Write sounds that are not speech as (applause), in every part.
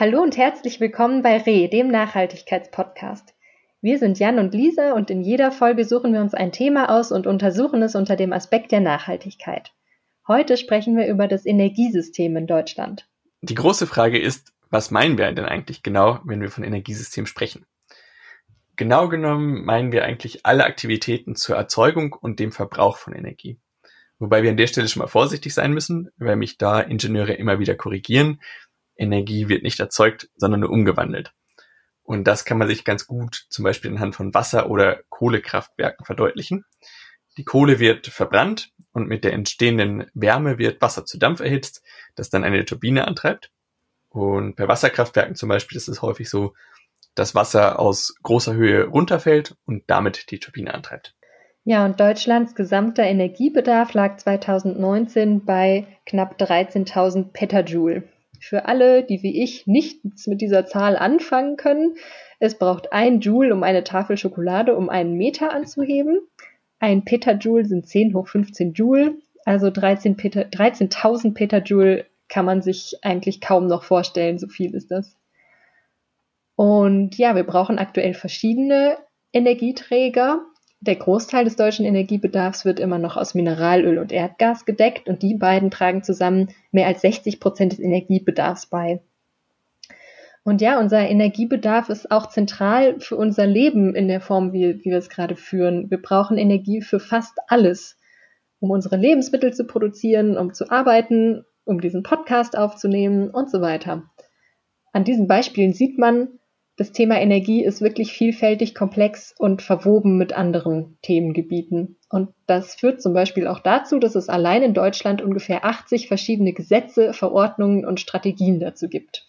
Hallo und herzlich willkommen bei RE, dem Nachhaltigkeitspodcast. Wir sind Jan und Lisa und in jeder Folge suchen wir uns ein Thema aus und untersuchen es unter dem Aspekt der Nachhaltigkeit. Heute sprechen wir über das Energiesystem in Deutschland. Die große Frage ist, was meinen wir denn eigentlich genau, wenn wir von Energiesystem sprechen? Genau genommen meinen wir eigentlich alle Aktivitäten zur Erzeugung und dem Verbrauch von Energie. Wobei wir an der Stelle schon mal vorsichtig sein müssen, weil mich da Ingenieure immer wieder korrigieren, Energie wird nicht erzeugt, sondern nur umgewandelt. Und das kann man sich ganz gut zum Beispiel anhand von Wasser- oder Kohlekraftwerken verdeutlichen. Die Kohle wird verbrannt und mit der entstehenden Wärme wird Wasser zu Dampf erhitzt, das dann eine Turbine antreibt. Und bei Wasserkraftwerken zum Beispiel ist es häufig so, dass Wasser aus großer Höhe runterfällt und damit die Turbine antreibt. Ja, und Deutschlands gesamter Energiebedarf lag 2019 bei knapp 13.000 Petajoule. Für alle, die wie ich nichts mit dieser Zahl anfangen können, es braucht ein Joule, um eine Tafel Schokolade um einen Meter anzuheben. Ein Petajoule sind 10 hoch 15 Joule, also 13.000 Peta, 13 Petajoule kann man sich eigentlich kaum noch vorstellen, so viel ist das. Und ja, wir brauchen aktuell verschiedene Energieträger, der Großteil des deutschen Energiebedarfs wird immer noch aus Mineralöl und Erdgas gedeckt und die beiden tragen zusammen mehr als 60 Prozent des Energiebedarfs bei. Und ja, unser Energiebedarf ist auch zentral für unser Leben in der Form, wie, wie wir es gerade führen. Wir brauchen Energie für fast alles, um unsere Lebensmittel zu produzieren, um zu arbeiten, um diesen Podcast aufzunehmen und so weiter. An diesen Beispielen sieht man, das Thema Energie ist wirklich vielfältig, komplex und verwoben mit anderen Themengebieten. Und das führt zum Beispiel auch dazu, dass es allein in Deutschland ungefähr 80 verschiedene Gesetze, Verordnungen und Strategien dazu gibt.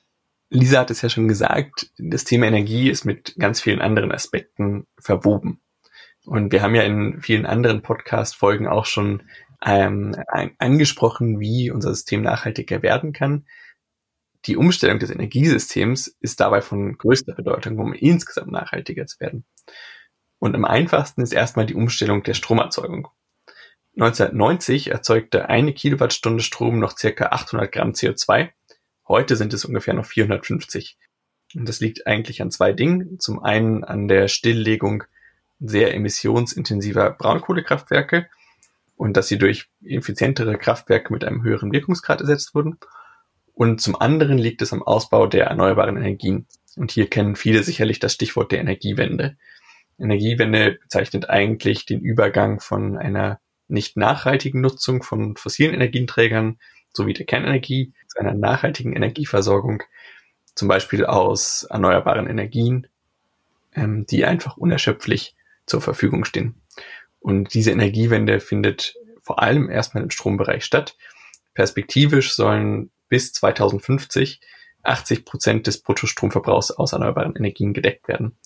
Lisa hat es ja schon gesagt, das Thema Energie ist mit ganz vielen anderen Aspekten verwoben. Und wir haben ja in vielen anderen Podcast-Folgen auch schon ähm, angesprochen, wie unser System nachhaltiger werden kann die Umstellung des Energiesystems ist dabei von größter Bedeutung, um insgesamt nachhaltiger zu werden. Und am einfachsten ist erstmal die Umstellung der Stromerzeugung. 1990 erzeugte eine Kilowattstunde Strom noch circa 800 Gramm CO2. Heute sind es ungefähr noch 450. Und das liegt eigentlich an zwei Dingen. Zum einen an der Stilllegung sehr emissionsintensiver Braunkohlekraftwerke und dass sie durch effizientere Kraftwerke mit einem höheren Wirkungsgrad ersetzt wurden. Und zum anderen liegt es am Ausbau der erneuerbaren Energien. Und hier kennen viele sicherlich das Stichwort der Energiewende. Energiewende bezeichnet eigentlich den Übergang von einer nicht nachhaltigen Nutzung von fossilen Energieträgern sowie der Kernenergie zu einer nachhaltigen Energieversorgung, zum Beispiel aus erneuerbaren Energien, ähm, die einfach unerschöpflich zur Verfügung stehen. Und diese Energiewende findet vor allem erstmal im Strombereich statt. Perspektivisch sollen bis 2050 80 Prozent des Bruttostromverbrauchs aus erneuerbaren Energien gedeckt werden.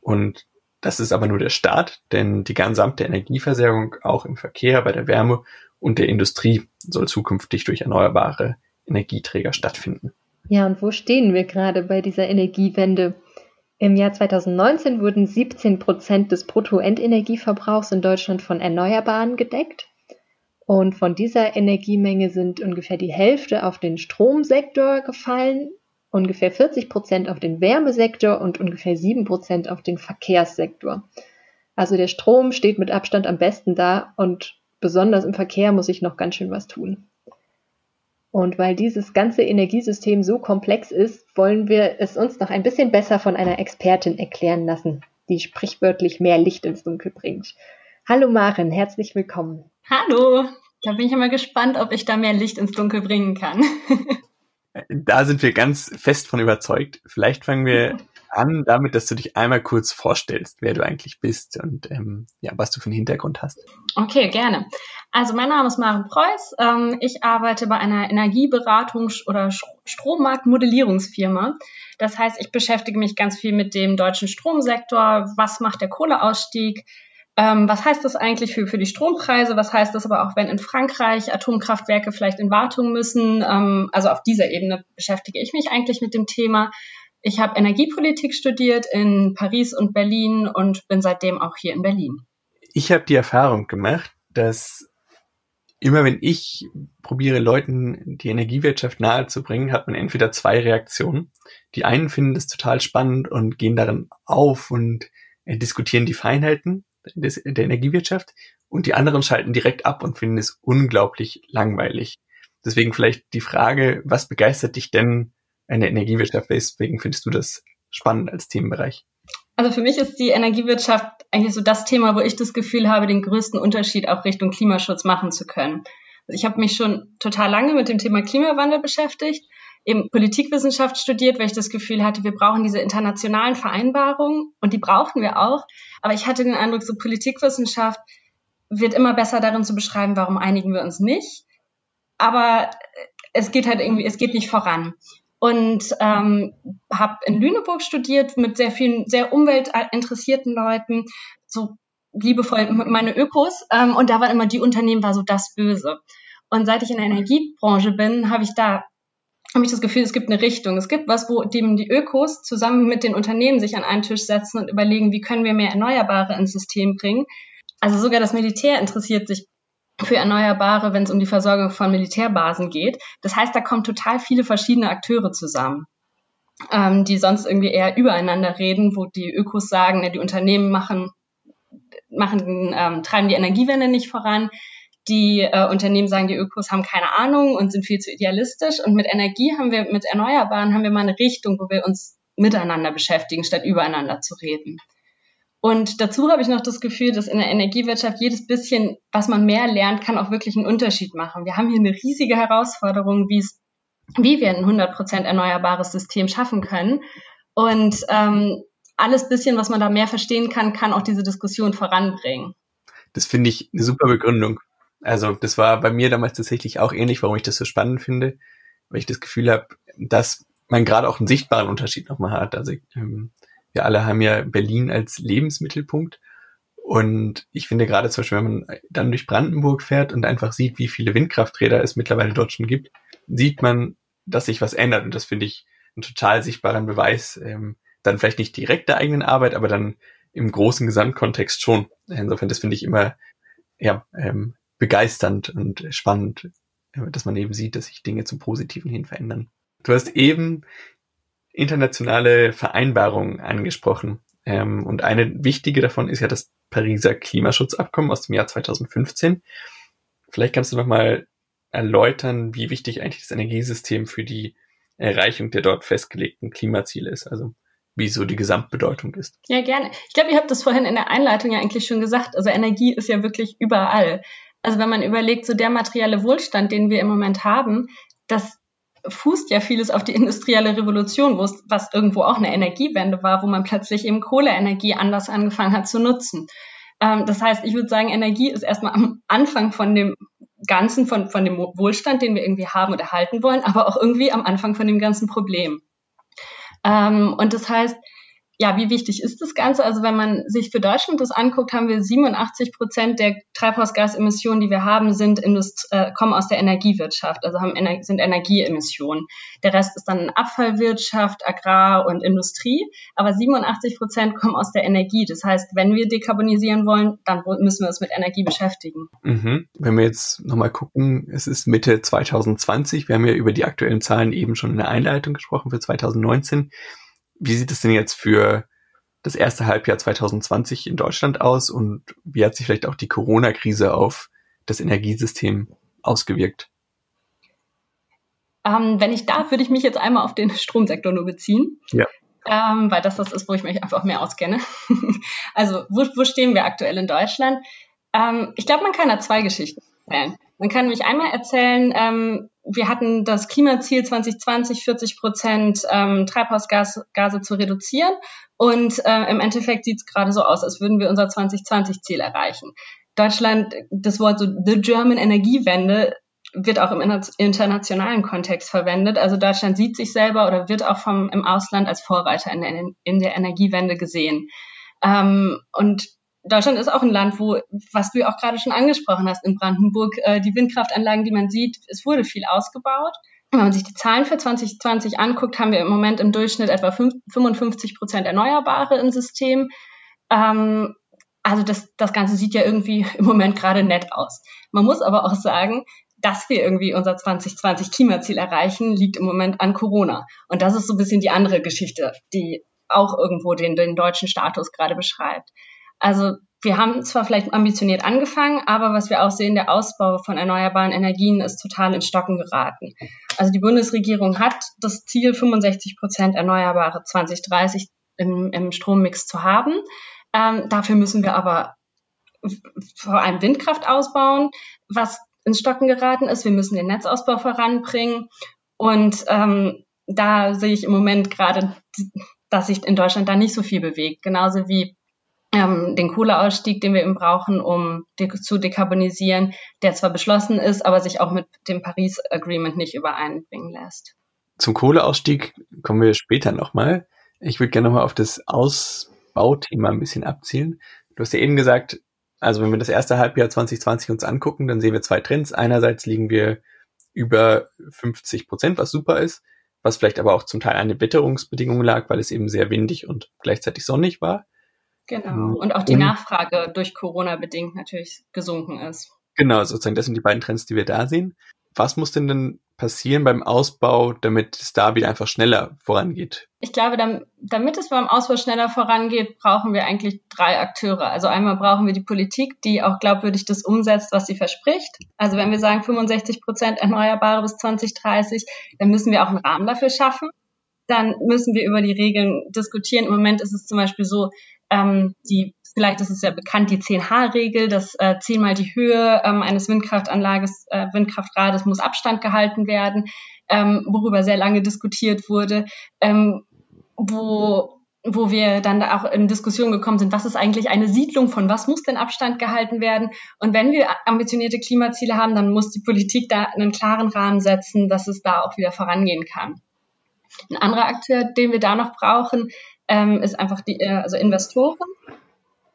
Und das ist aber nur der Start, denn die gesamte Energieversorgung auch im Verkehr, bei der Wärme und der Industrie soll zukünftig durch erneuerbare Energieträger stattfinden. Ja, und wo stehen wir gerade bei dieser Energiewende? Im Jahr 2019 wurden 17 Prozent des Bruttoendenergieverbrauchs in Deutschland von Erneuerbaren gedeckt. Und von dieser Energiemenge sind ungefähr die Hälfte auf den Stromsektor gefallen, ungefähr 40 Prozent auf den Wärmesektor und ungefähr 7 Prozent auf den Verkehrssektor. Also der Strom steht mit Abstand am besten da und besonders im Verkehr muss ich noch ganz schön was tun. Und weil dieses ganze Energiesystem so komplex ist, wollen wir es uns noch ein bisschen besser von einer Expertin erklären lassen, die sprichwörtlich mehr Licht ins Dunkel bringt. Hallo Maren, herzlich willkommen. Hallo, da bin ich immer gespannt, ob ich da mehr Licht ins Dunkel bringen kann. (laughs) da sind wir ganz fest von überzeugt. Vielleicht fangen wir (laughs) an damit, dass du dich einmal kurz vorstellst, wer du eigentlich bist und ähm, ja, was du für einen Hintergrund hast. Okay, gerne. Also mein Name ist Maren Preuß. Ähm, ich arbeite bei einer Energieberatungs- oder Strommarktmodellierungsfirma. Das heißt, ich beschäftige mich ganz viel mit dem deutschen Stromsektor. Was macht der Kohleausstieg? Ähm, was heißt das eigentlich für, für die Strompreise? Was heißt das aber auch, wenn in Frankreich Atomkraftwerke vielleicht in Wartung müssen? Ähm, also auf dieser Ebene beschäftige ich mich eigentlich mit dem Thema. Ich habe Energiepolitik studiert in Paris und Berlin und bin seitdem auch hier in Berlin. Ich habe die Erfahrung gemacht, dass immer wenn ich probiere, Leuten die Energiewirtschaft nahezubringen, hat man entweder zwei Reaktionen. Die einen finden das total spannend und gehen darin auf und äh, diskutieren die Feinheiten des, der Energiewirtschaft und die anderen schalten direkt ab und finden es unglaublich langweilig. Deswegen vielleicht die Frage, was begeistert dich denn an der Energiewirtschaft? Weswegen findest du das spannend als Themenbereich? Also für mich ist die Energiewirtschaft eigentlich so das Thema, wo ich das Gefühl habe, den größten Unterschied auch Richtung Klimaschutz machen zu können. Also ich habe mich schon total lange mit dem Thema Klimawandel beschäftigt, eben Politikwissenschaft studiert, weil ich das Gefühl hatte, wir brauchen diese internationalen Vereinbarungen und die brauchen wir auch. Aber ich hatte den Eindruck, so Politikwissenschaft wird immer besser darin zu beschreiben, warum einigen wir uns nicht. Aber es geht halt irgendwie, es geht nicht voran und ähm, habe in Lüneburg studiert mit sehr vielen sehr umweltinteressierten Leuten, so liebevoll meine Ökos ähm, und da war immer die Unternehmen war so das Böse. Und seit ich in der Energiebranche bin, habe ich da habe ich das Gefühl, es gibt eine Richtung. Es gibt was, wo dem die Ökos zusammen mit den Unternehmen sich an einen Tisch setzen und überlegen, wie können wir mehr Erneuerbare ins System bringen. Also sogar das Militär interessiert sich für Erneuerbare, wenn es um die Versorgung von Militärbasen geht. Das heißt, da kommen total viele verschiedene Akteure zusammen, ähm, die sonst irgendwie eher übereinander reden, wo die Ökos sagen, ne, die Unternehmen machen, machen ähm, treiben die Energiewende nicht voran. Die äh, Unternehmen sagen, die Ökos haben keine Ahnung und sind viel zu idealistisch. Und mit Energie haben wir, mit Erneuerbaren haben wir mal eine Richtung, wo wir uns miteinander beschäftigen, statt übereinander zu reden. Und dazu habe ich noch das Gefühl, dass in der Energiewirtschaft jedes bisschen, was man mehr lernt, kann auch wirklich einen Unterschied machen. Wir haben hier eine riesige Herausforderung, wie es, wie wir ein 100% erneuerbares System schaffen können. Und ähm, alles bisschen, was man da mehr verstehen kann, kann auch diese Diskussion voranbringen. Das finde ich eine super Begründung. Also das war bei mir damals tatsächlich auch ähnlich, warum ich das so spannend finde, weil ich das Gefühl habe, dass man gerade auch einen sichtbaren Unterschied nochmal hat. Also ähm, wir alle haben ja Berlin als Lebensmittelpunkt. Und ich finde gerade zum Beispiel, wenn man dann durch Brandenburg fährt und einfach sieht, wie viele Windkrafträder es mittlerweile dort schon gibt, sieht man, dass sich was ändert. Und das finde ich einen total sichtbaren Beweis, ähm, dann vielleicht nicht direkt der eigenen Arbeit, aber dann im großen Gesamtkontext schon. Insofern, das finde ich immer ja, ähm, begeisternd und spannend, äh, dass man eben sieht, dass sich Dinge zum Positiven hin verändern. Du hast eben internationale Vereinbarungen angesprochen. Ähm, und eine wichtige davon ist ja das Pariser Klimaschutzabkommen aus dem Jahr 2015. Vielleicht kannst du noch mal erläutern, wie wichtig eigentlich das Energiesystem für die Erreichung der dort festgelegten Klimaziele ist. Also wie so die Gesamtbedeutung ist. Ja, gerne. Ich glaube, ihr habt das vorhin in der Einleitung ja eigentlich schon gesagt. Also Energie ist ja wirklich überall. Also wenn man überlegt, so der materielle Wohlstand, den wir im Moment haben, das fußt ja vieles auf die industrielle Revolution, wo es, was irgendwo auch eine Energiewende war, wo man plötzlich eben Kohleenergie anders angefangen hat zu nutzen. Ähm, das heißt, ich würde sagen, Energie ist erstmal am Anfang von dem Ganzen, von, von dem Wohlstand, den wir irgendwie haben und erhalten wollen, aber auch irgendwie am Anfang von dem ganzen Problem. Ähm, und das heißt, ja, wie wichtig ist das Ganze? Also wenn man sich für Deutschland das anguckt, haben wir 87 Prozent der Treibhausgasemissionen, die wir haben, sind Indust äh, kommen aus der Energiewirtschaft, also haben Ener sind Energieemissionen. Der Rest ist dann Abfallwirtschaft, Agrar und Industrie, aber 87 Prozent kommen aus der Energie. Das heißt, wenn wir dekarbonisieren wollen, dann müssen wir uns mit Energie beschäftigen. Mhm. Wenn wir jetzt nochmal gucken, es ist Mitte 2020, wir haben ja über die aktuellen Zahlen eben schon in der Einleitung gesprochen für 2019 wie sieht es denn jetzt für das erste Halbjahr 2020 in Deutschland aus und wie hat sich vielleicht auch die Corona-Krise auf das Energiesystem ausgewirkt? Ähm, wenn ich darf, würde ich mich jetzt einmal auf den Stromsektor nur beziehen. Ja. Ähm, weil das das ist, wo ich mich einfach mehr auskenne. (laughs) also, wo, wo stehen wir aktuell in Deutschland? Ähm, ich glaube, man kann da zwei Geschichten erzählen. Man kann nämlich einmal erzählen, ähm, wir hatten das Klimaziel 2020 40 Prozent ähm, Treibhausgase zu reduzieren und äh, im Endeffekt sieht es gerade so aus, als würden wir unser 2020-Ziel erreichen. Deutschland, das Wort so The German Energiewende wird auch im internationalen Kontext verwendet. Also Deutschland sieht sich selber oder wird auch vom, im Ausland als Vorreiter in der, in der Energiewende gesehen. Ähm, und Deutschland ist auch ein Land, wo, was du ja auch gerade schon angesprochen hast, in Brandenburg, äh, die Windkraftanlagen, die man sieht, es wurde viel ausgebaut. Wenn man sich die Zahlen für 2020 anguckt, haben wir im Moment im Durchschnitt etwa 55 Prozent Erneuerbare im System. Ähm, also das, das Ganze sieht ja irgendwie (laughs) im Moment gerade nett aus. Man muss aber auch sagen, dass wir irgendwie unser 2020 Klimaziel erreichen, liegt im Moment an Corona. Und das ist so ein bisschen die andere Geschichte, die auch irgendwo den, den deutschen Status gerade beschreibt. Also wir haben zwar vielleicht ambitioniert angefangen, aber was wir auch sehen, der Ausbau von erneuerbaren Energien ist total in Stocken geraten. Also die Bundesregierung hat das Ziel, 65 Prozent Erneuerbare 2030 im, im Strommix zu haben. Ähm, dafür müssen wir aber vor allem Windkraft ausbauen, was ins Stocken geraten ist. Wir müssen den Netzausbau voranbringen. Und ähm, da sehe ich im Moment gerade, dass sich in Deutschland da nicht so viel bewegt. Genauso wie ähm, den Kohleausstieg, den wir eben brauchen, um de zu dekarbonisieren, der zwar beschlossen ist, aber sich auch mit dem Paris Agreement nicht übereinbringen lässt. Zum Kohleausstieg kommen wir später nochmal. Ich würde gerne nochmal auf das Ausbauthema ein bisschen abzielen. Du hast ja eben gesagt, also wenn wir das erste Halbjahr 2020 uns angucken, dann sehen wir zwei Trends. Einerseits liegen wir über 50 Prozent, was super ist, was vielleicht aber auch zum Teil an den Witterungsbedingungen lag, weil es eben sehr windig und gleichzeitig sonnig war. Genau. Ähm, und auch die und, Nachfrage durch Corona bedingt natürlich gesunken ist. Genau, sozusagen, das sind die beiden Trends, die wir da sehen. Was muss denn denn passieren beim Ausbau, damit es da wieder einfach schneller vorangeht? Ich glaube, damit es beim Ausbau schneller vorangeht, brauchen wir eigentlich drei Akteure. Also einmal brauchen wir die Politik, die auch glaubwürdig das umsetzt, was sie verspricht. Also wenn wir sagen 65 Prozent Erneuerbare bis 2030, dann müssen wir auch einen Rahmen dafür schaffen. Dann müssen wir über die Regeln diskutieren. Im Moment ist es zum Beispiel so, ähm, die, vielleicht ist es ja bekannt, die 10H-Regel, dass äh, zehnmal die Höhe ähm, eines Windkraftanlages, äh, Windkraftrades muss Abstand gehalten werden, ähm, worüber sehr lange diskutiert wurde, ähm, wo wo wir dann auch in Diskussion gekommen sind, was ist eigentlich eine Siedlung, von was muss denn Abstand gehalten werden? Und wenn wir ambitionierte Klimaziele haben, dann muss die Politik da einen klaren Rahmen setzen, dass es da auch wieder vorangehen kann. Ein anderer Akteur, den wir da noch brauchen, ähm, ist einfach die, äh, also Investoren.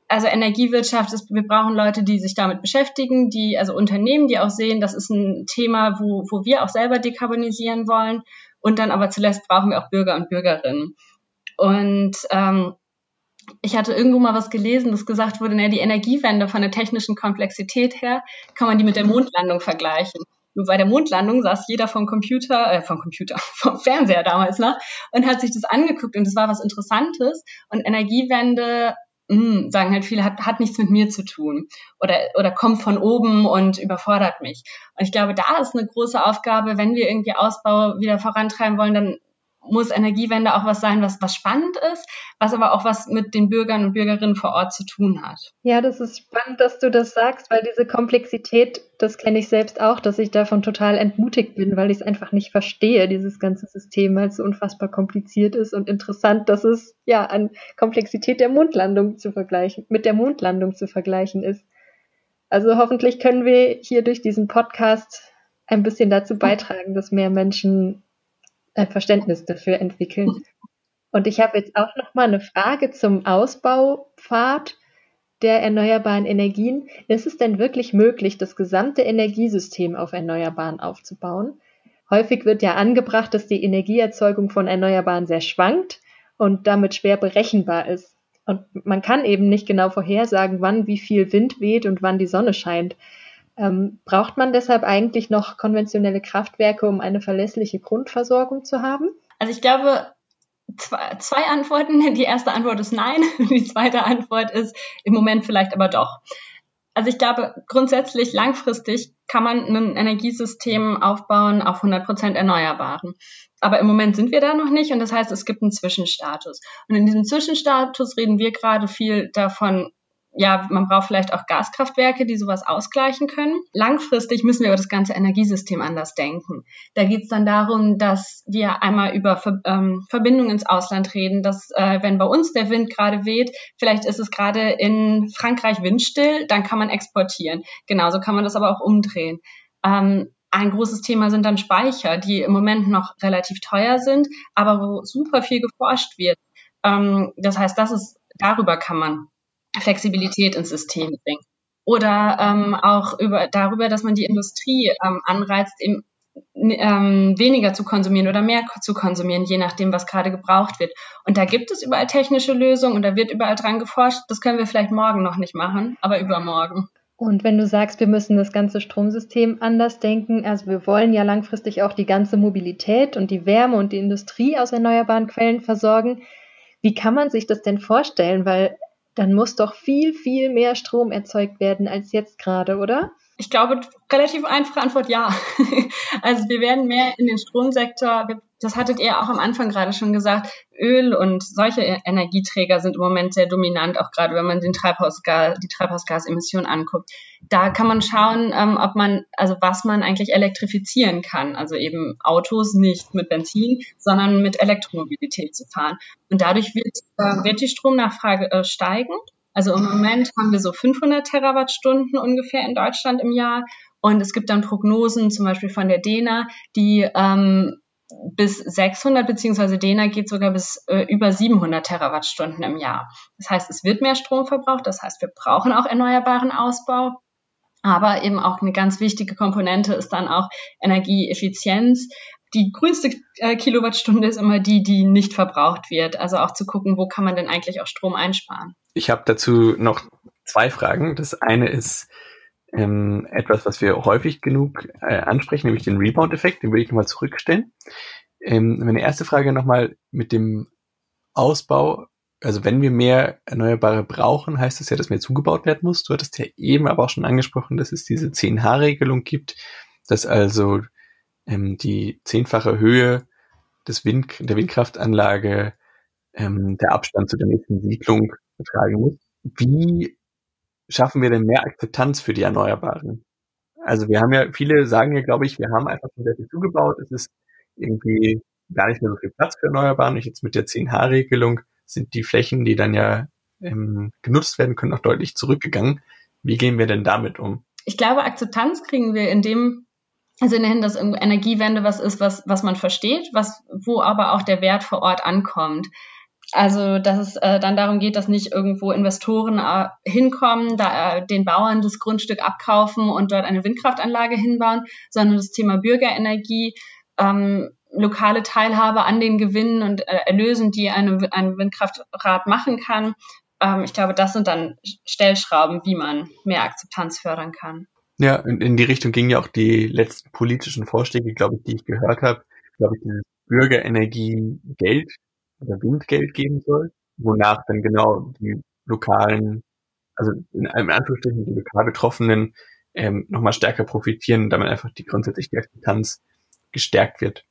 Also Energiewirtschaft ist, wir brauchen Leute, die sich damit beschäftigen, die, also Unternehmen, die auch sehen, das ist ein Thema, wo, wo wir auch selber dekarbonisieren wollen. Und dann aber zuletzt brauchen wir auch Bürger und Bürgerinnen. Und ähm, ich hatte irgendwo mal was gelesen, das gesagt wurde, naja, die Energiewende von der technischen Komplexität her kann man die mit der Mondlandung vergleichen. Nur bei der Mondlandung saß jeder vom Computer, äh, vom Computer, (laughs) vom Fernseher damals noch und hat sich das angeguckt und es war was Interessantes. Und Energiewende, mh, hm, sagen halt viele, hat, hat nichts mit mir zu tun oder, oder kommt von oben und überfordert mich. Und ich glaube, da ist eine große Aufgabe, wenn wir irgendwie Ausbau wieder vorantreiben wollen, dann muss Energiewende auch was sein, was, was spannend ist, was aber auch was mit den Bürgern und Bürgerinnen vor Ort zu tun hat. Ja, das ist spannend, dass du das sagst, weil diese Komplexität, das kenne ich selbst auch, dass ich davon total entmutigt bin, weil ich es einfach nicht verstehe, dieses ganze System, weil es so unfassbar kompliziert ist und interessant, dass es ja an Komplexität der Mondlandung zu vergleichen, mit der Mondlandung zu vergleichen ist. Also hoffentlich können wir hier durch diesen Podcast ein bisschen dazu beitragen, dass mehr Menschen ein Verständnis dafür entwickeln. Und ich habe jetzt auch noch mal eine Frage zum Ausbaupfad der erneuerbaren Energien. Ist es denn wirklich möglich, das gesamte Energiesystem auf Erneuerbaren aufzubauen? Häufig wird ja angebracht, dass die Energieerzeugung von Erneuerbaren sehr schwankt und damit schwer berechenbar ist. Und man kann eben nicht genau vorhersagen, wann wie viel Wind weht und wann die Sonne scheint. Ähm, braucht man deshalb eigentlich noch konventionelle Kraftwerke, um eine verlässliche Grundversorgung zu haben? Also ich glaube, zwei, zwei Antworten. Die erste Antwort ist nein. (laughs) Die zweite Antwort ist im Moment vielleicht aber doch. Also ich glaube, grundsätzlich langfristig kann man ein Energiesystem aufbauen auf 100 Prozent Erneuerbaren. Aber im Moment sind wir da noch nicht und das heißt, es gibt einen Zwischenstatus. Und in diesem Zwischenstatus reden wir gerade viel davon, ja, man braucht vielleicht auch Gaskraftwerke, die sowas ausgleichen können. Langfristig müssen wir über das ganze Energiesystem anders denken. Da geht es dann darum, dass wir einmal über ähm, Verbindungen ins Ausland reden, dass äh, wenn bei uns der Wind gerade weht, vielleicht ist es gerade in Frankreich windstill, dann kann man exportieren. Genauso kann man das aber auch umdrehen. Ähm, ein großes Thema sind dann Speicher, die im Moment noch relativ teuer sind, aber wo super viel geforscht wird. Ähm, das heißt, das ist, darüber kann man Flexibilität ins System bringt. Oder ähm, auch über, darüber, dass man die Industrie ähm, anreizt, eben ähm, weniger zu konsumieren oder mehr zu konsumieren, je nachdem, was gerade gebraucht wird. Und da gibt es überall technische Lösungen und da wird überall dran geforscht. Das können wir vielleicht morgen noch nicht machen, aber übermorgen. Und wenn du sagst, wir müssen das ganze Stromsystem anders denken, also wir wollen ja langfristig auch die ganze Mobilität und die Wärme und die Industrie aus erneuerbaren Quellen versorgen, wie kann man sich das denn vorstellen? Weil dann muss doch viel, viel mehr Strom erzeugt werden als jetzt gerade, oder? Ich glaube, relativ einfache Antwort ja. (laughs) also wir werden mehr in den Stromsektor, das hattet ihr auch am Anfang gerade schon gesagt, Öl und solche Energieträger sind im Moment sehr dominant, auch gerade wenn man den Treibhausgas, die Treibhausgasemissionen anguckt. Da kann man schauen, ähm, ob man, also was man eigentlich elektrifizieren kann. Also eben Autos nicht mit Benzin, sondern mit Elektromobilität zu fahren. Und dadurch wird, äh, wird die Stromnachfrage äh, steigen. Also im Moment haben wir so 500 Terawattstunden ungefähr in Deutschland im Jahr. Und es gibt dann Prognosen, zum Beispiel von der DENA, die ähm, bis 600 beziehungsweise DENA geht sogar bis äh, über 700 Terawattstunden im Jahr. Das heißt, es wird mehr Strom verbraucht. Das heißt, wir brauchen auch erneuerbaren Ausbau. Aber eben auch eine ganz wichtige Komponente ist dann auch Energieeffizienz. Die grünste äh, Kilowattstunde ist immer die, die nicht verbraucht wird. Also auch zu gucken, wo kann man denn eigentlich auch Strom einsparen. Ich habe dazu noch zwei Fragen. Das eine ist ähm, etwas, was wir häufig genug äh, ansprechen, nämlich den Rebound-Effekt. Den würde ich nochmal zurückstellen. Ähm, meine erste Frage nochmal mit dem Ausbau. Also wenn wir mehr Erneuerbare brauchen, heißt das ja, dass mehr zugebaut werden muss. Du hattest ja eben aber auch schon angesprochen, dass es diese 10H-Regelung gibt, dass also ähm, die zehnfache Höhe des Wind, der Windkraftanlage ähm, der Abstand zu der nächsten Siedlung betragen muss. Wie schaffen wir denn mehr Akzeptanz für die Erneuerbaren? Also wir haben ja, viele sagen ja, glaube ich, wir haben einfach schon sehr viel zugebaut. Es ist irgendwie gar nicht mehr so viel Platz für Erneuerbaren. Und jetzt mit der 10H-Regelung sind die Flächen, die dann ja ähm, genutzt werden können, auch deutlich zurückgegangen. Wie gehen wir denn damit um? Ich glaube, Akzeptanz kriegen wir in dem Sinne hin, dass Energiewende was ist, was, was man versteht, was, wo aber auch der Wert vor Ort ankommt. Also, dass es äh, dann darum geht, dass nicht irgendwo Investoren äh, hinkommen, da äh, den Bauern das Grundstück abkaufen und dort eine Windkraftanlage hinbauen, sondern das Thema Bürgerenergie, ähm, lokale Teilhabe an den Gewinnen und äh, Erlösen, die eine, ein Windkraftrad machen kann. Ähm, ich glaube, das sind dann Stellschrauben, wie man mehr Akzeptanz fördern kann. Ja, in, in die Richtung gingen ja auch die letzten politischen Vorschläge, glaube ich, die ich gehört habe. Glaube ich, dieses Bürgerenergie-Geld oder Windgeld geben soll, wonach dann genau die lokalen, also in einem Anführungsstrichen die lokal Betroffenen ähm, nochmal stärker profitieren, damit einfach die grundsätzlich die Akzeptanz gestärkt wird.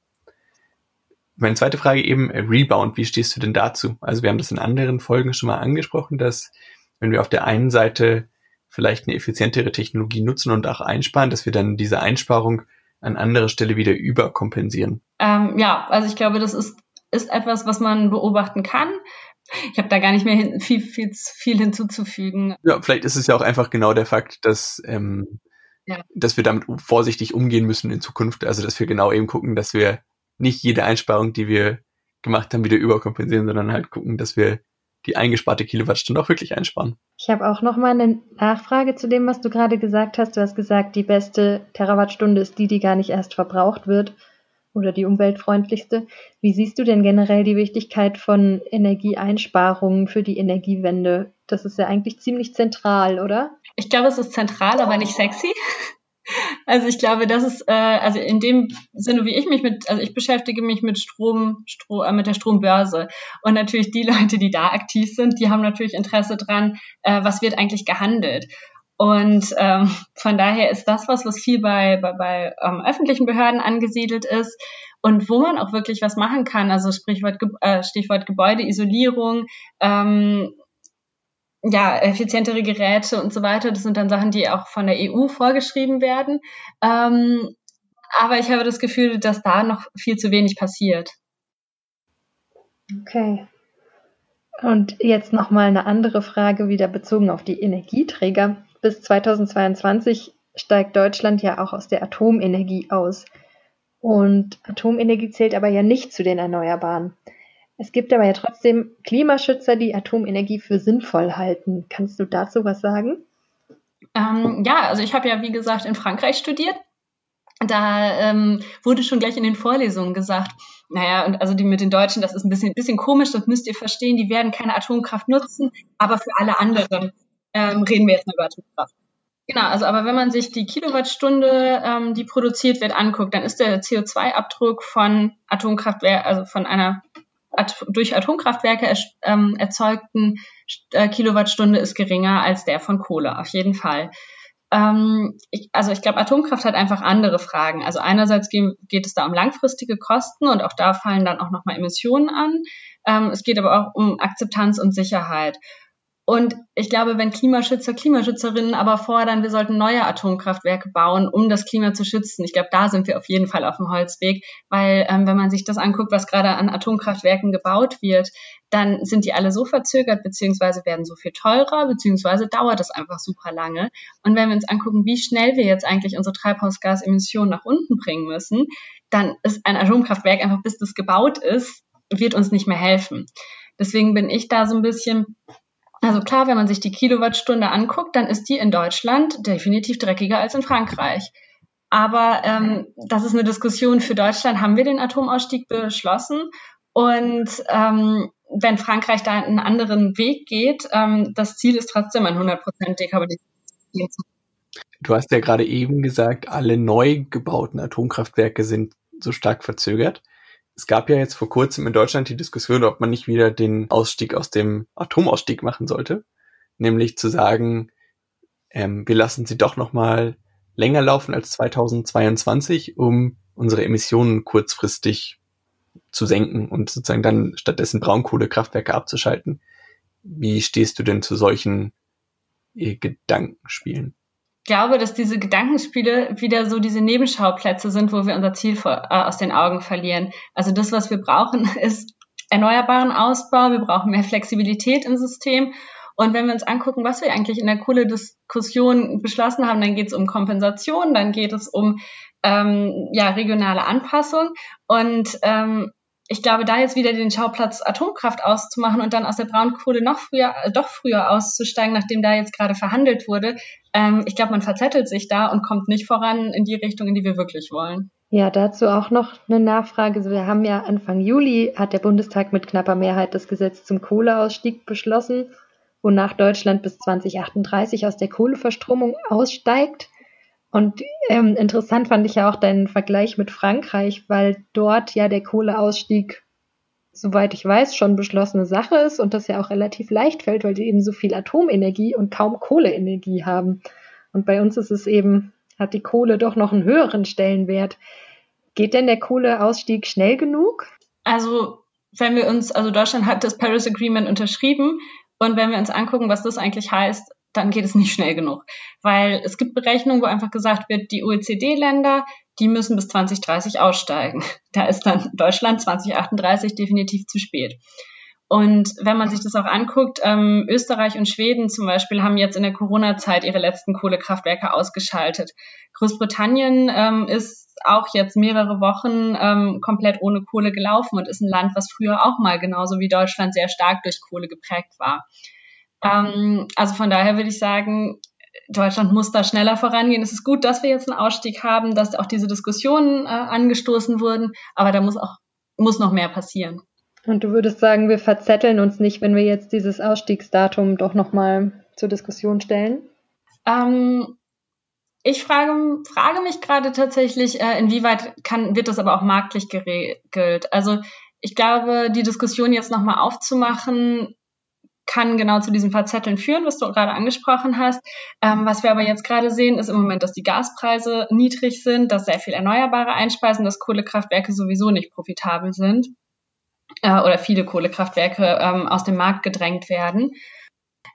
Meine zweite Frage eben, äh, Rebound, wie stehst du denn dazu? Also wir haben das in anderen Folgen schon mal angesprochen, dass wenn wir auf der einen Seite vielleicht eine effizientere Technologie nutzen und auch einsparen, dass wir dann diese Einsparung an anderer Stelle wieder überkompensieren. Ähm, ja, also ich glaube, das ist ist etwas, was man beobachten kann. Ich habe da gar nicht mehr hin, viel, viel, viel hinzuzufügen. Ja, vielleicht ist es ja auch einfach genau der Fakt, dass, ähm, ja. dass wir damit vorsichtig umgehen müssen in Zukunft. Also, dass wir genau eben gucken, dass wir nicht jede Einsparung, die wir gemacht haben, wieder überkompensieren, sondern halt gucken, dass wir die eingesparte Kilowattstunde auch wirklich einsparen. Ich habe auch noch mal eine Nachfrage zu dem, was du gerade gesagt hast. Du hast gesagt, die beste Terawattstunde ist die, die gar nicht erst verbraucht wird oder die umweltfreundlichste. Wie siehst du denn generell die Wichtigkeit von Energieeinsparungen für die Energiewende? Das ist ja eigentlich ziemlich zentral, oder? Ich glaube, es ist zentral, aber nicht sexy. Also ich glaube, das ist, äh, also in dem Sinne, wie ich mich mit, also ich beschäftige mich mit Strom, Strom äh, mit der Strombörse. Und natürlich die (laughs) Leute, die da aktiv sind, die haben natürlich Interesse dran, äh, was wird eigentlich gehandelt. Und ähm, von daher ist das was, was viel bei, bei, bei ähm, öffentlichen Behörden angesiedelt ist und wo man auch wirklich was machen kann. Also Sprichwort, äh, Stichwort Gebäudeisolierung, ähm, ja, effizientere Geräte und so weiter. Das sind dann Sachen, die auch von der EU vorgeschrieben werden. Ähm, aber ich habe das Gefühl, dass da noch viel zu wenig passiert. Okay. Und jetzt nochmal eine andere Frage, wieder bezogen auf die Energieträger bis 2022 steigt Deutschland ja auch aus der Atomenergie aus. Und Atomenergie zählt aber ja nicht zu den Erneuerbaren. Es gibt aber ja trotzdem Klimaschützer, die Atomenergie für sinnvoll halten. Kannst du dazu was sagen? Ähm, ja, also ich habe ja, wie gesagt, in Frankreich studiert. da ähm, wurde schon gleich in den Vorlesungen gesagt, naja, und also die mit den Deutschen, das ist ein bisschen, bisschen komisch, das müsst ihr verstehen, die werden keine Atomkraft nutzen, aber für alle anderen ähm, reden wir jetzt über Atomkraft. Genau, also aber wenn man sich die Kilowattstunde, ähm, die produziert wird, anguckt, dann ist der CO2-Abdruck von Atomkraftwerken, also von einer At durch Atomkraftwerke er, ähm, erzeugten äh, Kilowattstunde ist geringer als der von Kohle, auf jeden Fall. Ähm, ich, also ich glaube, Atomkraft hat einfach andere Fragen. Also einerseits geht, geht, es da um langfristige Kosten und auch da fallen dann auch nochmal Emissionen an. Ähm, es geht aber auch um Akzeptanz und Sicherheit. Und ich glaube, wenn Klimaschützer, Klimaschützerinnen aber fordern, wir sollten neue Atomkraftwerke bauen, um das Klima zu schützen, ich glaube, da sind wir auf jeden Fall auf dem Holzweg, weil ähm, wenn man sich das anguckt, was gerade an Atomkraftwerken gebaut wird, dann sind die alle so verzögert, beziehungsweise werden so viel teurer, beziehungsweise dauert es einfach super lange. Und wenn wir uns angucken, wie schnell wir jetzt eigentlich unsere Treibhausgasemissionen nach unten bringen müssen, dann ist ein Atomkraftwerk einfach, bis das gebaut ist, wird uns nicht mehr helfen. Deswegen bin ich da so ein bisschen also klar, wenn man sich die Kilowattstunde anguckt, dann ist die in Deutschland definitiv dreckiger als in Frankreich. Aber ähm, das ist eine Diskussion für Deutschland. Haben wir den Atomausstieg beschlossen? Und ähm, wenn Frankreich da einen anderen Weg geht, ähm, das Ziel ist trotzdem ein 100% Dekarbonisierung. Du hast ja gerade eben gesagt, alle neu gebauten Atomkraftwerke sind so stark verzögert. Es gab ja jetzt vor kurzem in Deutschland die Diskussion, ob man nicht wieder den Ausstieg aus dem Atomausstieg machen sollte. Nämlich zu sagen, ähm, wir lassen sie doch nochmal länger laufen als 2022, um unsere Emissionen kurzfristig zu senken und sozusagen dann stattdessen Braunkohlekraftwerke abzuschalten. Wie stehst du denn zu solchen äh, Gedankenspielen? Glaube, dass diese Gedankenspiele wieder so diese Nebenschauplätze sind, wo wir unser Ziel vor, äh, aus den Augen verlieren. Also das, was wir brauchen, (laughs) ist erneuerbaren Ausbau. Wir brauchen mehr Flexibilität im System. Und wenn wir uns angucken, was wir eigentlich in der Kohle-Diskussion beschlossen haben, dann geht es um Kompensation, dann geht es um ähm, ja, regionale Anpassung. Und ähm, ich glaube, da jetzt wieder den Schauplatz Atomkraft auszumachen und dann aus der Braunkohle noch früher, äh, doch früher auszusteigen, nachdem da jetzt gerade verhandelt wurde, ähm, ich glaube, man verzettelt sich da und kommt nicht voran in die Richtung, in die wir wirklich wollen. Ja, dazu auch noch eine Nachfrage. Also wir haben ja Anfang Juli hat der Bundestag mit knapper Mehrheit das Gesetz zum Kohleausstieg beschlossen, wonach Deutschland bis 2038 aus der Kohleverstromung aussteigt. Und ähm, interessant fand ich ja auch deinen Vergleich mit Frankreich, weil dort ja der Kohleausstieg, soweit ich weiß, schon beschlossene Sache ist und das ja auch relativ leicht fällt, weil die eben so viel Atomenergie und kaum Kohleenergie haben. Und bei uns ist es eben, hat die Kohle doch noch einen höheren Stellenwert. Geht denn der Kohleausstieg schnell genug? Also, wenn wir uns, also Deutschland hat das Paris Agreement unterschrieben und wenn wir uns angucken, was das eigentlich heißt, dann geht es nicht schnell genug. Weil es gibt Berechnungen, wo einfach gesagt wird, die OECD-Länder, die müssen bis 2030 aussteigen. (laughs) Da ist dann Deutschland 2038 definitiv zu spät. Und wenn man sich das auch anguckt, ähm, Österreich und Schweden zum Beispiel haben jetzt in der Corona-Zeit ihre letzten Kohlekraftwerke ausgeschaltet. Großbritannien ähm, ist auch jetzt mehrere Wochen ähm, komplett ohne Kohle gelaufen und ist ein Land, was früher auch mal genauso wie Deutschland sehr stark durch Kohle geprägt war. Ähm, also von daher würde ich sagen, Deutschland muss da schneller vorangehen. Es ist gut, dass wir jetzt einen Ausstieg haben, dass auch diese Diskussionen äh, angestoßen wurden, aber da muss auch muss noch mehr passieren. Und du würdest sagen, wir verzetteln uns nicht, wenn wir jetzt dieses Ausstiegsdatum doch nochmal zur Diskussion stellen? Ähm, ich frage, frage mich gerade tatsächlich, äh, inwieweit kann, wird das aber auch marktlich geregelt? Also ich glaube, die Diskussion jetzt nochmal aufzumachen, kann genau zu diesem Verzetteln führen, was du gerade angesprochen hast. Ähm, was wir aber jetzt gerade sehen, ist im Moment, dass die Gaspreise niedrig sind, dass sehr viel Erneuerbare einspeisen, dass Kohlekraftwerke sowieso nicht profitabel sind äh, oder viele Kohlekraftwerke ähm, aus dem Markt gedrängt werden.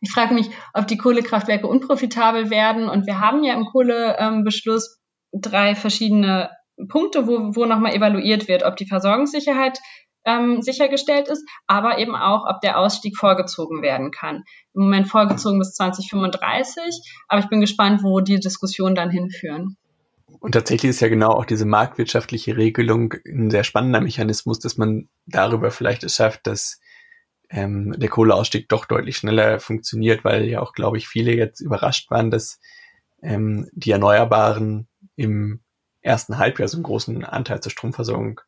Ich frage mich, ob die Kohlekraftwerke unprofitabel werden. Und wir haben ja im Kohlebeschluss drei verschiedene Punkte, wo, wo nochmal evaluiert wird, ob die Versorgungssicherheit ähm, sichergestellt ist, aber eben auch, ob der Ausstieg vorgezogen werden kann. Im Moment vorgezogen bis 2035, aber ich bin gespannt, wo die Diskussionen dann hinführen. Und tatsächlich ist ja genau auch diese marktwirtschaftliche Regelung ein sehr spannender Mechanismus, dass man darüber vielleicht es schafft, dass ähm, der Kohleausstieg doch deutlich schneller funktioniert, weil ja auch, glaube ich, viele jetzt überrascht waren, dass ähm, die Erneuerbaren im ersten Halbjahr so einen großen Anteil zur Stromversorgung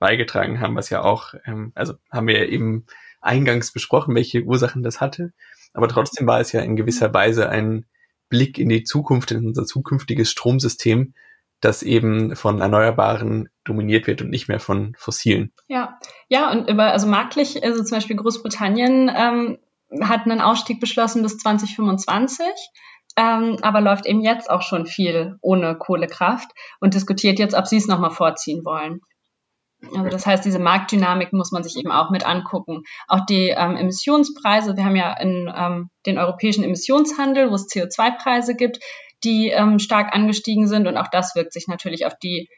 beigetragen haben, was ja auch, ähm, also haben wir ja eben eingangs besprochen, welche Ursachen das hatte. Aber trotzdem war es ja in gewisser Weise ein Blick in die Zukunft, in unser zukünftiges Stromsystem, das eben von Erneuerbaren dominiert wird und nicht mehr von fossilen. Ja, ja, und über, also marktlich, also zum Beispiel Großbritannien ähm, hat einen Ausstieg beschlossen bis 2025, ähm, aber läuft eben jetzt auch schon viel ohne Kohlekraft und diskutiert jetzt, ob sie es nochmal vorziehen wollen. Also das heißt, diese Marktdynamik muss man sich eben auch mit angucken. Auch die ähm, Emissionspreise, wir haben ja in, ähm, den europäischen Emissionshandel, wo es CO2-Preise gibt, die ähm, stark angestiegen sind und auch das wirkt sich natürlich auf die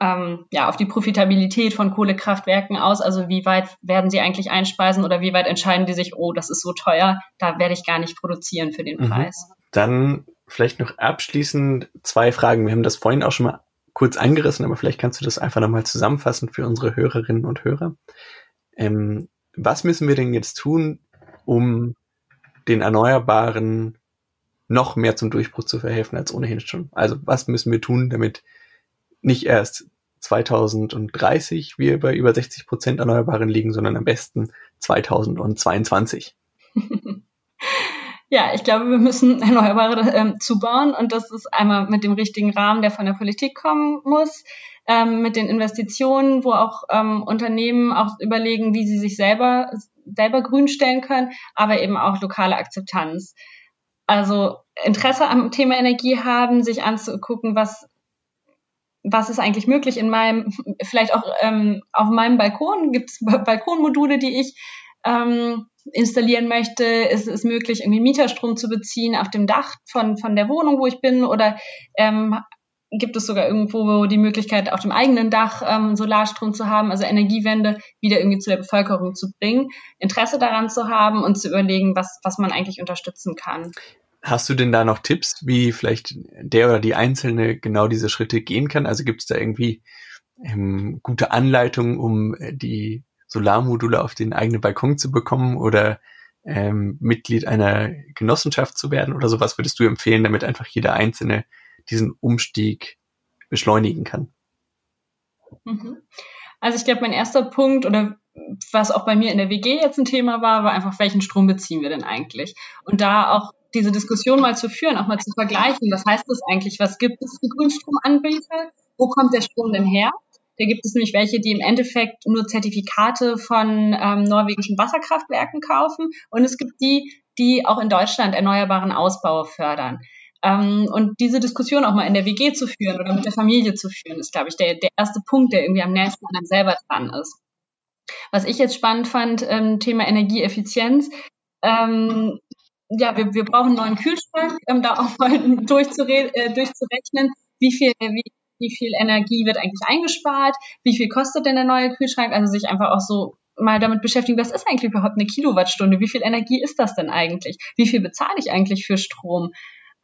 ähm, ja, auf die Profitabilität von Kohlekraftwerken aus. Also wie weit werden sie eigentlich einspeisen oder wie weit entscheiden die sich, oh, das ist so teuer, da werde ich gar nicht produzieren für den mhm. Preis. Dann vielleicht noch abschließend zwei Fragen. Wir haben das vorhin auch schon mal kurz angerissen, aber vielleicht kannst du das einfach nochmal zusammenfassen für unsere Hörerinnen und Hörer. Ähm, was müssen wir denn jetzt tun, um den Erneuerbaren noch mehr zum Durchbruch zu verhelfen als ohnehin schon? Also was müssen wir tun, damit nicht erst 2030 wir bei über 60 Prozent Erneuerbaren liegen, sondern am besten 2022? (laughs) Ja, ich glaube, wir müssen (laughs) Erneuerbare ähm, zubauen und das ist einmal mit dem richtigen Rahmen, der von der Politik kommen muss, ähm, mit den Investitionen, wo auch ähm, Unternehmen auch überlegen, wie sie sich selber selber grün stellen können, aber eben auch lokale Akzeptanz. Also Interesse am Thema Energie haben, sich anzugucken, was was ist eigentlich möglich in meinem, (laughs) vielleicht auch ähm, auf meinem Balkon, gibt es Balkonmodule, die ich ähm, installieren möchte, ist es möglich, irgendwie Mieterstrom zu beziehen auf dem Dach von, von der Wohnung, wo ich bin, oder ähm, gibt es sogar irgendwo die Möglichkeit, auf dem eigenen Dach ähm, Solarstrom zu haben, also Energiewende wieder irgendwie zu der Bevölkerung zu bringen, Interesse daran zu haben und zu überlegen, was, was man eigentlich unterstützen kann. Hast du denn da noch Tipps, wie vielleicht der oder die Einzelne genau diese Schritte gehen kann? Also gibt es da irgendwie ähm, gute Anleitungen, um äh, die Solarmodule auf den eigenen Balkon zu bekommen oder ähm, Mitglied einer Genossenschaft zu werden oder sowas würdest du empfehlen, damit einfach jeder Einzelne diesen Umstieg beschleunigen kann? Mhm. Also ich glaube, mein erster Punkt oder was auch bei mir in der WG jetzt ein Thema war, war einfach, welchen Strom beziehen wir denn eigentlich? Und da auch diese Diskussion mal zu führen, auch mal zu vergleichen, was heißt das eigentlich? Was gibt es für Grünstromanbieter? Wo kommt der Strom denn her? Da gibt es nämlich welche, die im Endeffekt nur Zertifikate von ähm, norwegischen Wasserkraftwerken kaufen. Und es gibt die, die auch in Deutschland erneuerbaren Ausbau fördern. Ähm, und diese Diskussion auch mal in der WG zu führen oder mit der Familie zu führen, ist, glaube ich, der, der erste Punkt, der irgendwie am nächsten an einem selber dran ist. Was ich jetzt spannend fand, ähm, Thema Energieeffizienz. Ähm, ja, wir, wir brauchen einen neuen Kühlschrank, ähm, da auch mal (laughs) äh, durchzurechnen, wie viel, wie, wie viel Energie wird eigentlich eingespart, wie viel kostet denn der neue Kühlschrank, also sich einfach auch so mal damit beschäftigen, was ist eigentlich überhaupt eine Kilowattstunde, wie viel Energie ist das denn eigentlich, wie viel bezahle ich eigentlich für Strom.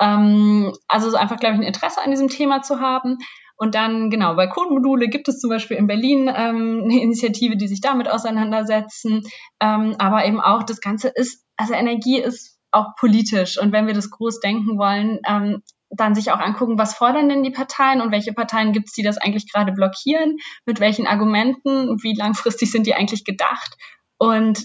Ähm, also einfach, glaube ich, ein Interesse an diesem Thema zu haben. Und dann, genau, Balkonmodule gibt es zum Beispiel in Berlin ähm, eine Initiative, die sich damit auseinandersetzen. Ähm, aber eben auch das Ganze ist, also Energie ist auch politisch. Und wenn wir das groß denken wollen, ähm, dann sich auch angucken, was fordern denn die Parteien und welche Parteien gibt es, die das eigentlich gerade blockieren, mit welchen Argumenten, wie langfristig sind die eigentlich gedacht? Und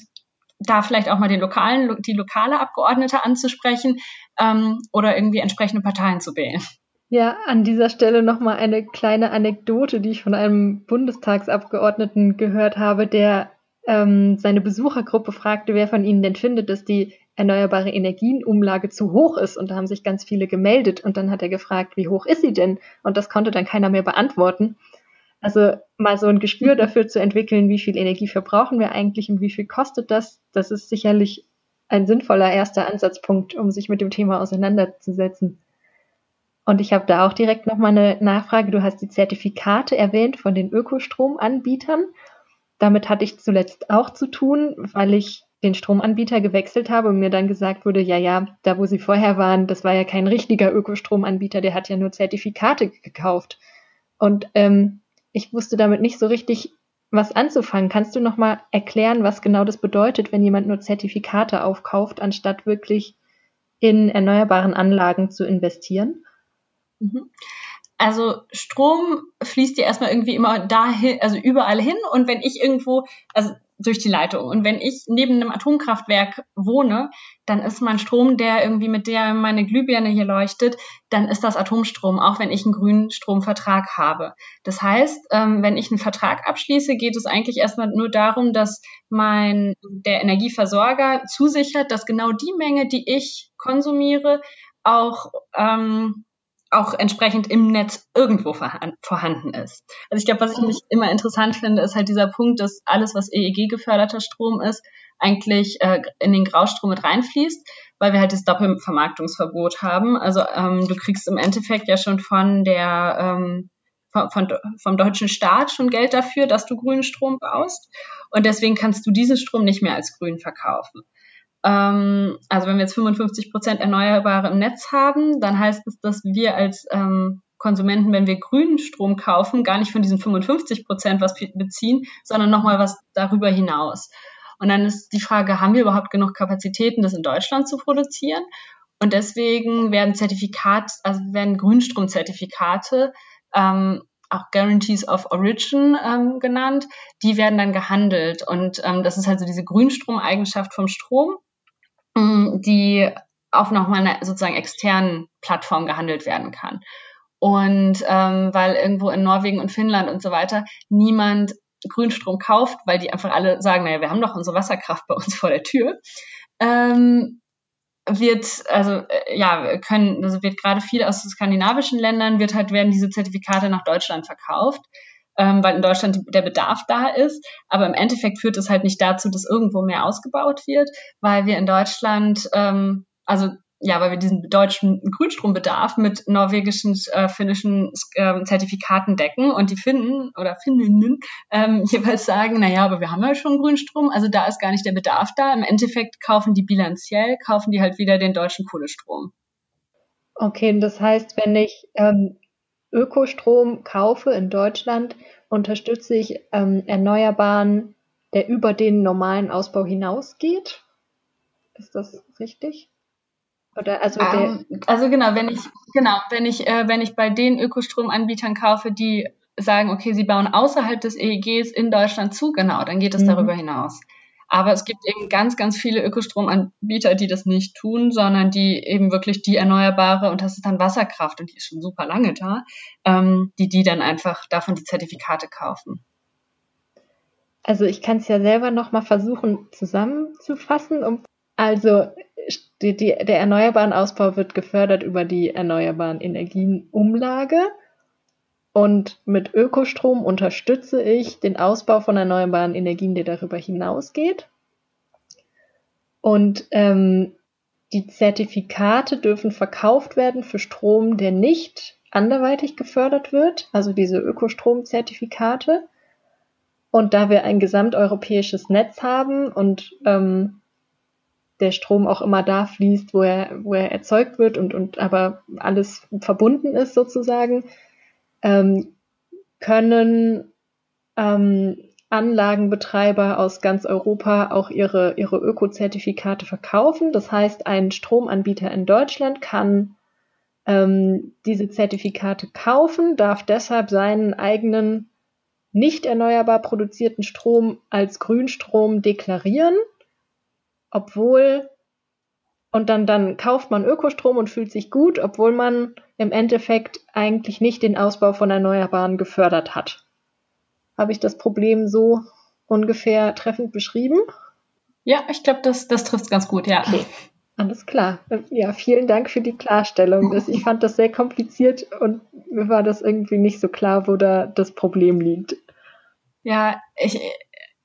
da vielleicht auch mal den lokalen, die lokale Abgeordnete anzusprechen ähm, oder irgendwie entsprechende Parteien zu wählen. Ja, an dieser Stelle nochmal eine kleine Anekdote, die ich von einem Bundestagsabgeordneten gehört habe, der ähm, seine Besuchergruppe fragte, wer von ihnen denn findet, dass die erneuerbare Energienumlage zu hoch ist. Und da haben sich ganz viele gemeldet. Und dann hat er gefragt, wie hoch ist sie denn? Und das konnte dann keiner mehr beantworten. Also mal so ein Gespür dafür zu entwickeln, wie viel Energie verbrauchen wir eigentlich und wie viel kostet das, das ist sicherlich ein sinnvoller erster Ansatzpunkt, um sich mit dem Thema auseinanderzusetzen. Und ich habe da auch direkt noch mal eine Nachfrage. Du hast die Zertifikate erwähnt von den Ökostromanbietern. Damit hatte ich zuletzt auch zu tun, weil ich den Stromanbieter gewechselt habe und mir dann gesagt wurde, ja, ja, da wo sie vorher waren, das war ja kein richtiger Ökostromanbieter, der hat ja nur Zertifikate gekauft. Und ähm, ich wusste damit nicht so richtig, was anzufangen. Kannst du noch mal erklären, was genau das bedeutet, wenn jemand nur Zertifikate aufkauft, anstatt wirklich in erneuerbaren Anlagen zu investieren? Mhm. also Strom fließt ja erstmal irgendwie immer dahin, also überall hin. Und wenn ich irgendwo, also durch die Leitung. Und wenn ich neben einem Atomkraftwerk wohne, dann ist mein Strom, der irgendwie mit der meine Glühbirne hier leuchtet, dann ist das Atomstrom, auch wenn ich einen grünen Stromvertrag habe. Das heißt, ähm, wenn ich einen Vertrag abschließe, geht es eigentlich erstmal nur darum, dass mein, der Energieversorger zusichert, dass genau die Menge, die ich konsumiere, auch ähm, auch entsprechend im Netz irgendwo vorhanden ist. Also ich glaube, was ich mhm. nicht immer interessant finde, ist halt dieser Punkt, dass alles, was EEG geförderter Strom ist, eigentlich äh, in den Graustrom mit reinfließt, weil wir halt das Doppelvermarktungsverbot haben. Also ähm, du kriegst im Endeffekt ja schon von der ähm, von, von, vom deutschen Staat schon Geld dafür, dass du grünen Strom baust. Und deswegen kannst du diesen Strom nicht mehr als grün verkaufen. Ähm, also wenn wir jetzt 55 Prozent Erneuerbare im Netz haben, dann heißt es, dass wir als ähm, Konsumenten, wenn wir grünen Strom kaufen, gar nicht von diesen 55 Prozent was beziehen, sondern nochmal was darüber hinaus. Und dann ist die Frage, haben wir überhaupt genug Kapazitäten, das in Deutschland zu produzieren? Und deswegen werden Zertifikat, also werden Grünstromzertifikate, ähm, auch Guarantees of Origin ähm, genannt, die werden dann gehandelt. Und ähm, das ist halt so diese Grünstromeigenschaft vom Strom. Mm, die auf nochmal einer sozusagen externen Plattform gehandelt werden kann. Und ähm, weil irgendwo in Norwegen und Finnland und so weiter niemand Grünstrom kauft, weil die einfach alle sagen, naja, wir haben doch unsere Wasserkraft bei uns vor der Tür, ähm, wird, also äh, ja, können, also wird gerade viel aus skandinavischen Ländern, wird halt, werden diese Zertifikate nach Deutschland verkauft ähm, weil in Deutschland der Bedarf da ist. Aber im Endeffekt führt es halt nicht dazu, dass irgendwo mehr ausgebaut wird, weil wir in Deutschland, ähm, also ja, weil wir diesen deutschen Grünstrombedarf mit norwegischen, äh, finnischen äh, Zertifikaten decken und die Finnen oder Finninnen ähm, (laughs) jeweils sagen, na aber wir haben ja schon Grünstrom, also da ist gar nicht der Bedarf da. Im Endeffekt kaufen die bilanziell, kaufen die halt wieder den deutschen Kohlestrom. Okay, das heißt, wenn ich ähm, Ökostrom kaufe in Deutschland, unterstütze ich ähm, Erneuerbaren, der über den normalen Ausbau hinausgeht. Ist das richtig? Oder also, um, ähm, also genau, wenn ich genau, wenn ich äh, wenn ich bei den Ökostromanbietern kaufe, die sagen, okay, sie bauen außerhalb des EEGs in Deutschland zu, genau, dann geht es mhm. darüber hinaus. Aber es gibt eben ganz, ganz viele Ökostromanbieter, die das nicht tun, sondern die eben wirklich die erneuerbare, und das ist dann Wasserkraft, und die ist schon super lange da, ähm, die die dann einfach davon die Zertifikate kaufen. Also ich kann es ja selber nochmal versuchen zusammenzufassen. Um, also die, die, der erneuerbaren Ausbau wird gefördert über die erneuerbaren Energienumlage. Und mit Ökostrom unterstütze ich den Ausbau von erneuerbaren Energien, der darüber hinausgeht. Und ähm, die Zertifikate dürfen verkauft werden für Strom, der nicht anderweitig gefördert wird, also diese Ökostromzertifikate. Und da wir ein gesamteuropäisches Netz haben und ähm, der Strom auch immer da fließt, wo er, wo er erzeugt wird und, und aber alles verbunden ist sozusagen, ähm, können ähm, Anlagenbetreiber aus ganz Europa auch ihre, ihre Öko-Zertifikate verkaufen. Das heißt, ein Stromanbieter in Deutschland kann ähm, diese Zertifikate kaufen, darf deshalb seinen eigenen nicht erneuerbar produzierten Strom als Grünstrom deklarieren, obwohl und dann, dann kauft man Ökostrom und fühlt sich gut, obwohl man im Endeffekt eigentlich nicht den Ausbau von Erneuerbaren gefördert hat. Habe ich das Problem so ungefähr treffend beschrieben? Ja, ich glaube, das, das trifft ganz gut, ja. Okay. Alles klar. Ja, vielen Dank für die Klarstellung. Ich fand das sehr kompliziert und mir war das irgendwie nicht so klar, wo da das Problem liegt. Ja, ich,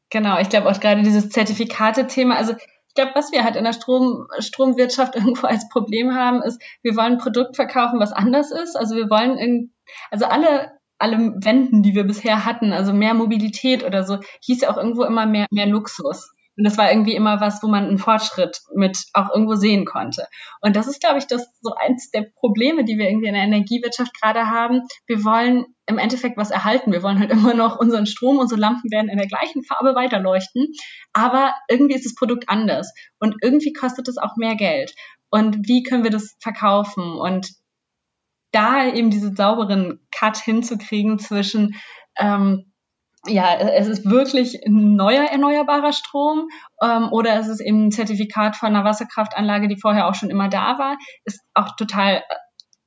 genau, ich glaube auch gerade dieses Zertifikate-Thema, also glaube, was wir halt in der Strom, Stromwirtschaft (laughs) irgendwo als Problem haben, ist, wir wollen ein Produkt verkaufen, was anders ist. Also wir wollen, in, also alle alle Wenden, die wir bisher hatten, also mehr Mobilität oder so, hieß ja auch irgendwo immer mehr, mehr Luxus. Und das war irgendwie immer was, wo man einen Fortschritt mit auch irgendwo sehen konnte. Und das ist, glaube ich, das so eins der Probleme, die wir irgendwie in der Energiewirtschaft gerade haben. Wir wollen im Endeffekt was erhalten. Wir wollen halt immer noch unseren Strom, unsere Lampen werden in der gleichen Farbe weiterleuchten. Aber irgendwie ist das Produkt anders. Und irgendwie kostet es auch mehr Geld. Und wie können wir das verkaufen? Und da eben diesen sauberen Cut hinzukriegen zwischen ähm, ja, es ist wirklich ein neuer erneuerbarer Strom ähm, oder es ist eben ein Zertifikat von einer Wasserkraftanlage, die vorher auch schon immer da war, ist auch total,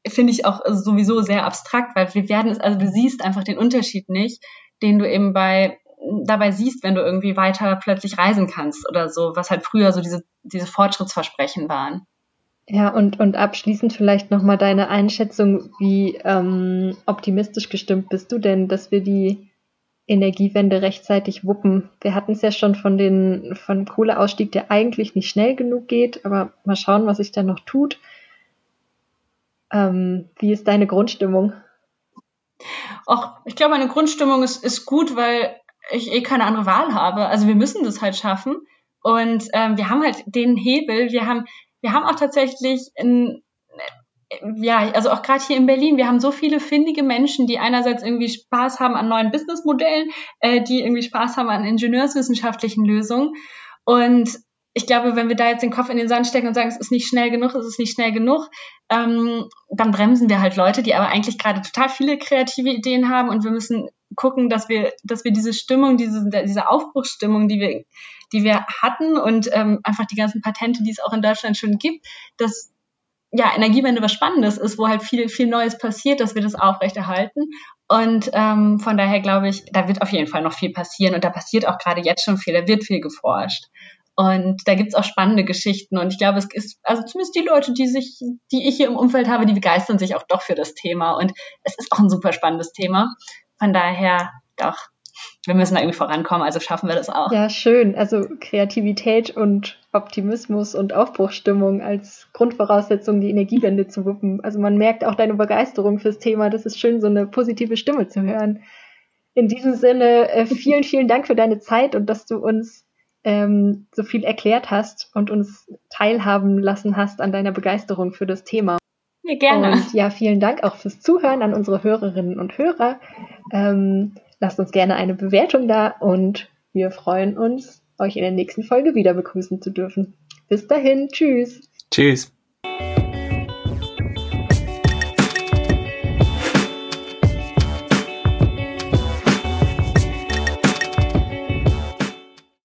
finde ich auch sowieso sehr abstrakt, weil wir werden es, also du siehst einfach den Unterschied nicht, den du eben bei dabei siehst, wenn du irgendwie weiter plötzlich reisen kannst oder so, was halt früher so diese, diese Fortschrittsversprechen waren. Ja, und, und abschließend vielleicht nochmal deine Einschätzung, wie ähm, optimistisch gestimmt bist du denn, dass wir die Energiewende rechtzeitig wuppen? Wir hatten es ja schon von den von Kohleausstieg, der eigentlich nicht schnell genug geht, aber mal schauen, was sich da noch tut. Ähm, wie ist deine Grundstimmung? Ach, ich glaube, meine Grundstimmung ist, ist gut, weil ich eh keine andere Wahl habe. Also wir müssen das halt schaffen. Und ähm, wir haben halt den Hebel, wir haben, wir haben auch tatsächlich ein, ja, also auch gerade hier in Berlin, wir haben so viele findige Menschen, die einerseits irgendwie Spaß haben an neuen Businessmodellen, äh, die irgendwie Spaß haben an ingenieurswissenschaftlichen Lösungen. Und ich glaube, wenn wir da jetzt den Kopf in den Sand stecken und sagen, es ist nicht schnell genug, es ist nicht schnell genug, ähm, dann bremsen wir halt Leute, die aber eigentlich gerade total viele kreative Ideen haben und wir müssen gucken, dass wir, dass wir diese Stimmung, diese, diese Aufbruchsstimmung, die wir, die wir hatten und ähm, einfach die ganzen Patente, die es auch in Deutschland schon gibt, dass ja Energiewende was Spannendes ist, wo halt viel, viel Neues passiert, dass wir das aufrechterhalten. Und ähm, von daher glaube ich, da wird auf jeden Fall noch viel passieren und da passiert auch gerade jetzt schon viel, da wird viel geforscht. Und da gibt's auch spannende Geschichten. Und ich glaube, es ist, also zumindest die Leute, die sich, die ich hier im Umfeld habe, die begeistern sich auch doch für das Thema. Und es ist auch ein super spannendes Thema. Von daher, doch, wir müssen da irgendwie vorankommen, also schaffen wir das auch. Ja, schön. Also Kreativität und Optimismus und Aufbruchsstimmung als Grundvoraussetzung, die Energiewende zu wuppen. Also man merkt auch deine Begeisterung fürs Thema. Das ist schön, so eine positive Stimme zu hören. In diesem Sinne, äh, vielen, vielen Dank für deine Zeit und dass du uns ähm, so viel erklärt hast und uns teilhaben lassen hast an deiner Begeisterung für das Thema. Ja, gerne. Und ja, vielen Dank auch fürs Zuhören an unsere Hörerinnen und Hörer. Ähm, lasst uns gerne eine Bewertung da und wir freuen uns, euch in der nächsten Folge wieder begrüßen zu dürfen. Bis dahin, tschüss. Tschüss.